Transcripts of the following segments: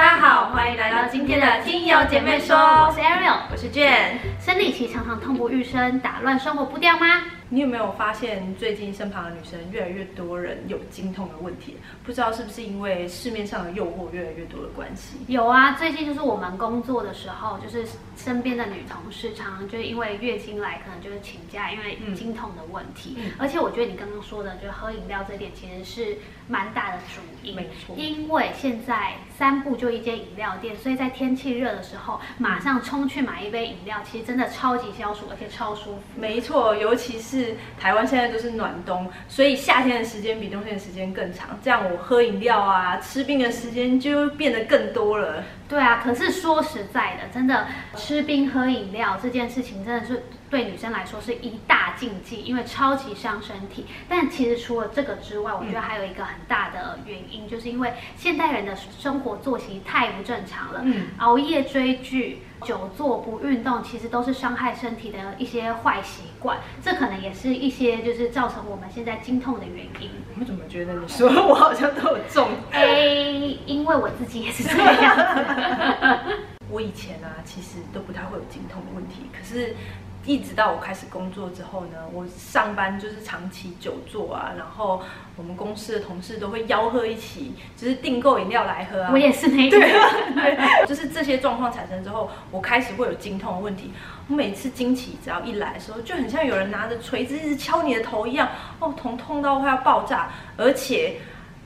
大家好，欢迎来到今天的听友姐妹说。我是 Ariel，我是 Jane。生理期常常痛不欲生，打乱生活步调吗？你有没有发现最近身旁的女生越来越多人有经痛的问题？不知道是不是因为市面上的诱惑越来越多的关系？有啊，最近就是我们工作的时候，就是身边的女同事常常就是因为月经来，可能就是请假，因为经痛的问题。而且我觉得你刚刚说的，就是喝饮料这点，其实是蛮大的主因。没错，因为现在三步就一间饮料店，所以在天气热的时候，马上冲去买一杯饮料，其实真的超级消暑，而且超舒服。没错，尤其是。是台湾现在都是暖冬，所以夏天的时间比冬天的时间更长。这样我喝饮料啊、吃冰的时间就变得更多了。对啊，可是说实在的，真的吃冰喝饮料这件事情，真的是对女生来说是一大禁忌，因为超级伤身体。但其实除了这个之外，我觉得还有一个很大的原因，就是因为现代人的生活作息太不正常了，嗯，熬夜追剧。久坐不运动，其实都是伤害身体的一些坏习惯，这可能也是一些就是造成我们现在经痛的原因。我怎么觉得你说我好像都有中？哎，因为我自己也是这样。我以前啊，其实都不太会有经痛的问题，可是。一直到我开始工作之后呢，我上班就是长期久坐啊，然后我们公司的同事都会吆喝一起，就是订购饮料来喝啊。我也是那种，就是这些状况产生之后，我开始会有经痛的问题。我每次经期只要一来的时候，就很像有人拿着锤子一直敲你的头一样，哦，痛痛到快要爆炸。而且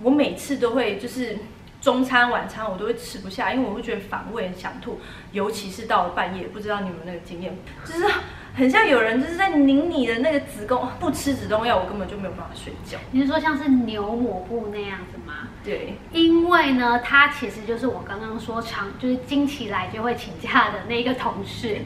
我每次都会就是中餐晚餐我都会吃不下，因为我会觉得反胃想吐，尤其是到了半夜，不知道你们那个经验，就是。很像有人就是在拧你的那个子宫，不吃止痛药，我根本就没有办法睡觉。你是说像是牛抹布那样子吗？对，因为呢，他其实就是我刚刚说长，就是经期来就会请假的那个同事。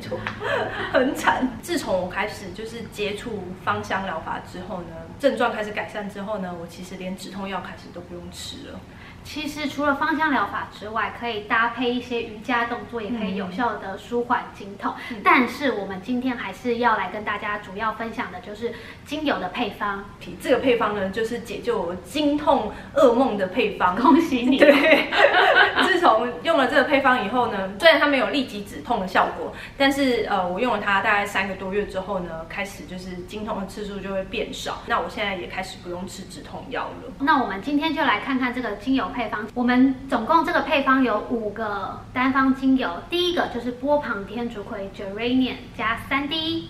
很惨。自从我开始就是接触芳香疗法之后呢，症状开始改善之后呢，我其实连止痛药开始都不用吃了。其实除了芳香疗法之外，可以搭配一些瑜伽动作，也可以有效的舒缓经痛。但是我们今天还是要来跟大家主要分享的就是精油的配方。这个配方呢，就是解救我经痛噩梦的配方。恭喜你！对，自从用了这个配方以后呢，虽然它没有立即止痛的效果，但是呃，我用了它大概三个多月之后呢，开始就是经痛的次数就会变少。那我现在也开始不用吃止痛药了。那我们今天就来看看这个精油。配配方，我们总共这个配方有五个单方精油，第一个就是波旁天竺葵 （Geranium） 加三滴，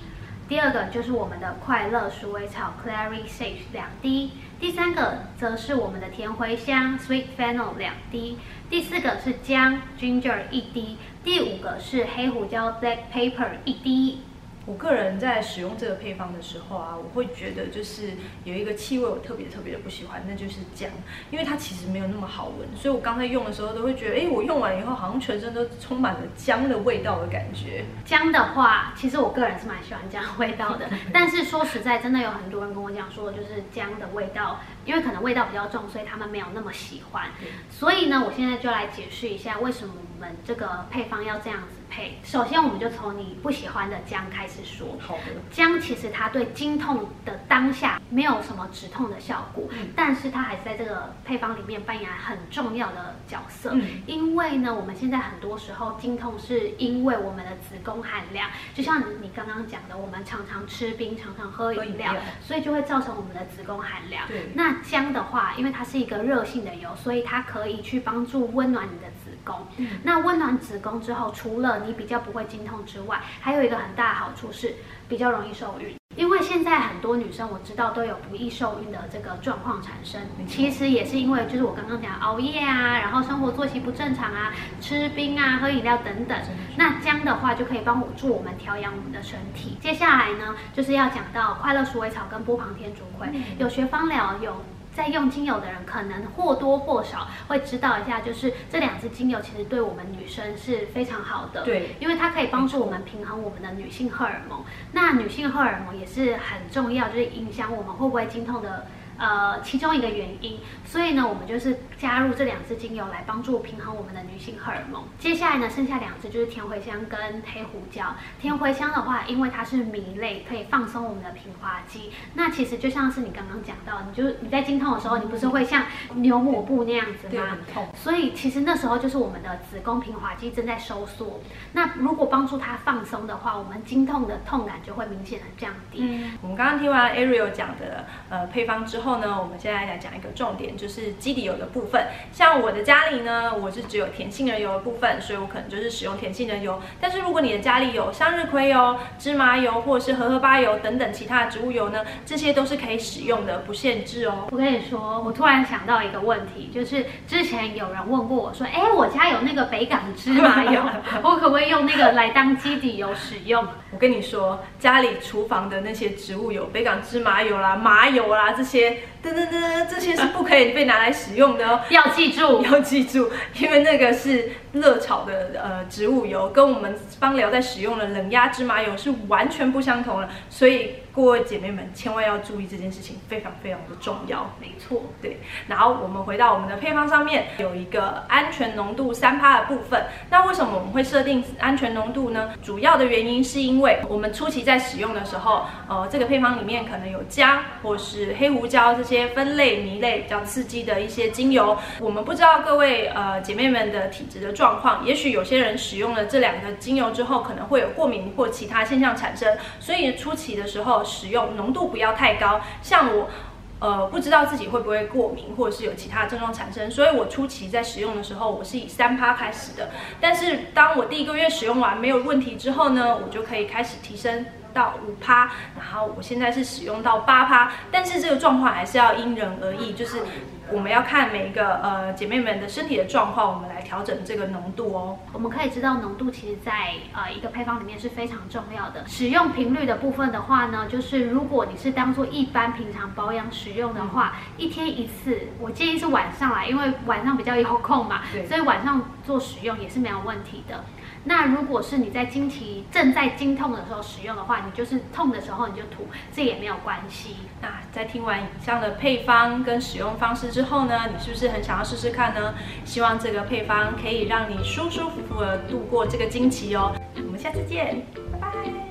第二个就是我们的快乐鼠尾草 （Clary Sage） 两滴，第三个则是我们的甜茴香 （Sweet Fennel） 两滴，第四个是姜 （Ginger） 一滴，第五个是黑胡椒 （Black Pepper） 一滴。我个人在使用这个配方的时候啊，我会觉得就是有一个气味我特别特别的不喜欢，那就是姜，因为它其实没有那么好闻，所以我刚才用的时候都会觉得，哎，我用完以后好像全身都充满了姜的味道的感觉。姜的话，其实我个人是蛮喜欢姜味道的，但是说实在，真的有很多人跟我讲说，就是姜的味道，因为可能味道比较重，所以他们没有那么喜欢。所以呢，我现在就来解释一下为什么我们这个配方要这样子。配，首先我们就从你不喜欢的姜开始说。好的。姜其实它对经痛的当下没有什么止痛的效果，但是它还是在这个配方里面扮演很重要的角色。嗯。因为呢，我们现在很多时候经痛是因为我们的子宫含量，就像你刚刚讲的，我们常常吃冰，常常喝饮料，所以就会造成我们的子宫含量。对。那姜的话，因为它是一个热性的油，所以它可以去帮助温暖你的子宫。嗯。那温暖子宫之后，除了你比较不会经痛之外，还有一个很大的好处是比较容易受孕。因为现在很多女生我知道都有不易受孕的这个状况产生，其实也是因为就是我刚刚讲熬夜啊，然后生活作息不正常啊，吃冰啊，喝饮料等等。那姜的话就可以帮我助我们调养我们的身体。接下来呢，就是要讲到快乐鼠尾草跟波旁天竺葵，有学芳疗有。在用精油的人，可能或多或少会知道一下，就是这两支精油其实对我们女生是非常好的。对，因为它可以帮助我们平衡我们的女性荷尔蒙。那女性荷尔蒙也是很重要，就是影响我们会不会经痛的呃其中一个原因。所以呢，我们就是加入这两支精油来帮助平衡我们的女性荷尔蒙。接下来呢，剩下两支就是甜茴香跟黑胡椒。甜茴香的话，因为它是醚类，可以放松我们的平滑肌。那其实就像是你刚刚讲到，你就你在经痛的时候，你不是会像牛抹布那样子吗？痛。所以其实那时候就是我们的子宫平滑肌正在收缩。那如果帮助它放松的话，我们经痛的痛感就会明显的降低。嗯，我们刚刚听完 Ariel 讲的呃配方之后呢，我们现在来讲一个重点。就是基底油的部分，像我的家里呢，我是只有甜杏仁油的部分，所以我可能就是使用甜杏仁油。但是如果你的家里有向日葵油、芝麻油或者是荷荷巴油等等其他的植物油呢，这些都是可以使用的，不限制哦。我跟你说，我突然想到一个问题，就是之前有人问过我说，哎，我家有那个北港芝麻油，我可不可以用那个来当基底油使用？我跟你说，家里厨房的那些植物油，北港芝麻油啦、麻油啦这些。噔噔噔，这些是不可以被拿来使用的哦，要记住，要记住，因为那个是热炒的呃植物油，跟我们芳疗在使用的冷压芝麻油是完全不相同的，所以。各位姐妹们，千万要注意这件事情，非常非常的重要。没错，对。然后我们回到我们的配方上面，有一个安全浓度三趴的部分。那为什么我们会设定安全浓度呢？主要的原因是因为我们初期在使用的时候，呃，这个配方里面可能有姜或是黑胡椒这些分类醚类比较刺激的一些精油。我们不知道各位呃姐妹们的体质的状况，也许有些人使用了这两个精油之后，可能会有过敏或其他现象产生。所以初期的时候。使用浓度不要太高，像我，呃，不知道自己会不会过敏，或者是有其他症状产生，所以我初期在使用的时候，我是以三趴开始的。但是当我第一个月使用完没有问题之后呢，我就可以开始提升到五趴，然后我现在是使用到八趴，但是这个状况还是要因人而异，就是。我们要看每一个呃姐妹们的身体的状况，我们来调整这个浓度哦。我们可以知道浓度其实在呃一个配方里面是非常重要的。使用频率的部分的话呢，就是如果你是当做一般平常保养使用的话，一天一次，我建议是晚上来，因为晚上比较有空嘛，所以晚上做使用也是没有问题的。那如果是你在经期正在经痛的时候使用的话，你就是痛的时候你就涂，这也没有关系。那在听完以上的配方跟使用方式之后呢，你是不是很想要试试看呢？希望这个配方可以让你舒舒服服的度过这个经期哦。我们下次见，拜拜。